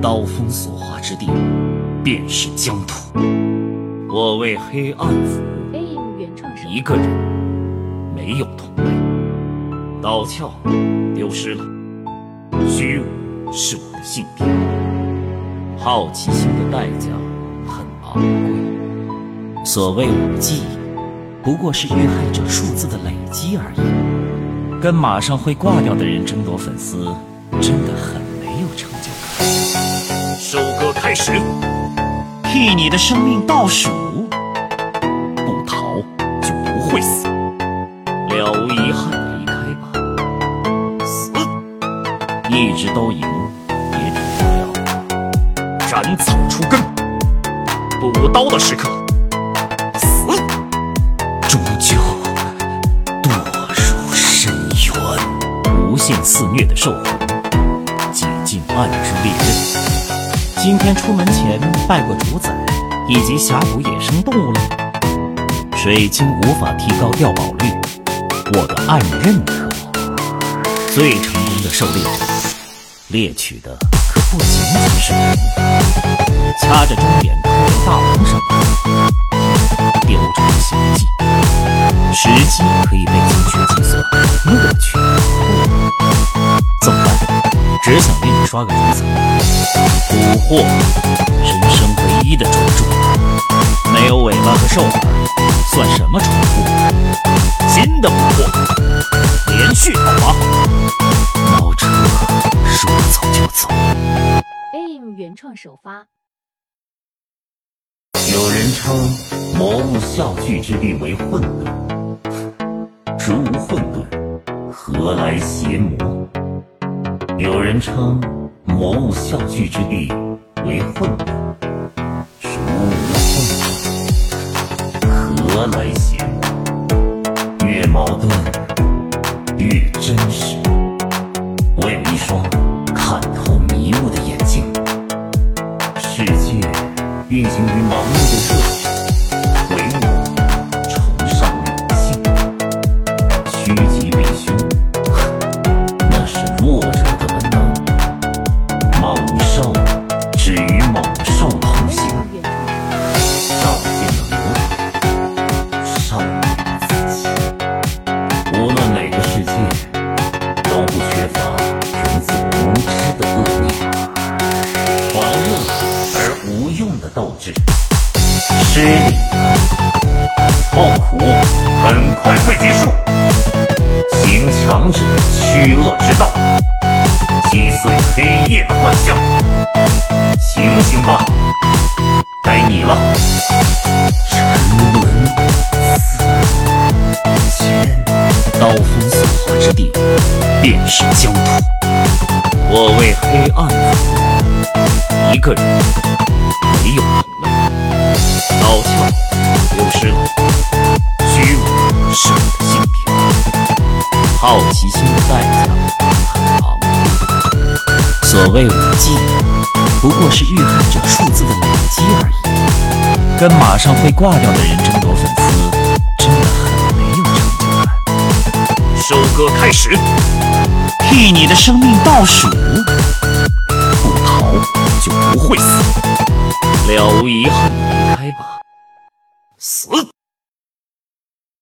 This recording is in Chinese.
刀锋所划之地，便是疆土。我为黑暗服务一个人没有同类。刀鞘丢失了，虚无是我的信条。好奇心的代价很昂贵。所谓武技，不过是遇害者数字的累积而已。跟马上会挂掉的人争夺粉丝，真的很开始，替你的生命倒数，不逃就不会死，了无遗憾离开吧。死，一直都赢也抵不了。斩草除根，补刀的时刻，死，终究堕入深渊。无限肆虐的兽魂，解禁暗之猎刃。今天出门前拜过主宰以及峡谷野生动物了。水晶无法提高掉宝率，我的暗刃可以。最成功的狩猎者，猎取的可不仅仅是人。掐着中点突围大王上来，雕虫小技，时机可以被精确计算。乐趣不，怎么办？只想给你刷个主彩。蛊惑，人生唯一的专注。没有尾巴和兽耳，算什么宠物？新的捕获，连续讨伐。猫车说走就走。AIM 原创首发。有人称魔物笑聚之地为混沌，如无混沌，何来邪魔？有人称魔物笑聚之地为混沌，孰无混沌，何来邪魔？越矛盾越真实。我有一双看透迷雾的眼睛。世界运行于盲目的热，的斗志，失礼痛苦很快会结束。行强者驱恶之道，击碎黑夜的幻象。醒醒吧，该你了。沉沦死前，刀锋所化之地，便是疆土。我为黑暗服，一个人没有同类。刀鞘丢失了，虚无是我的信条。好奇心的代价很昂贵。所谓武技，不过是遇害者数字的累积而已。跟马上会挂掉的人争夺粉丝，真的很没有成就感。收割开始，替你的生命倒数，不逃就不会死，了无遗憾离开吧，死。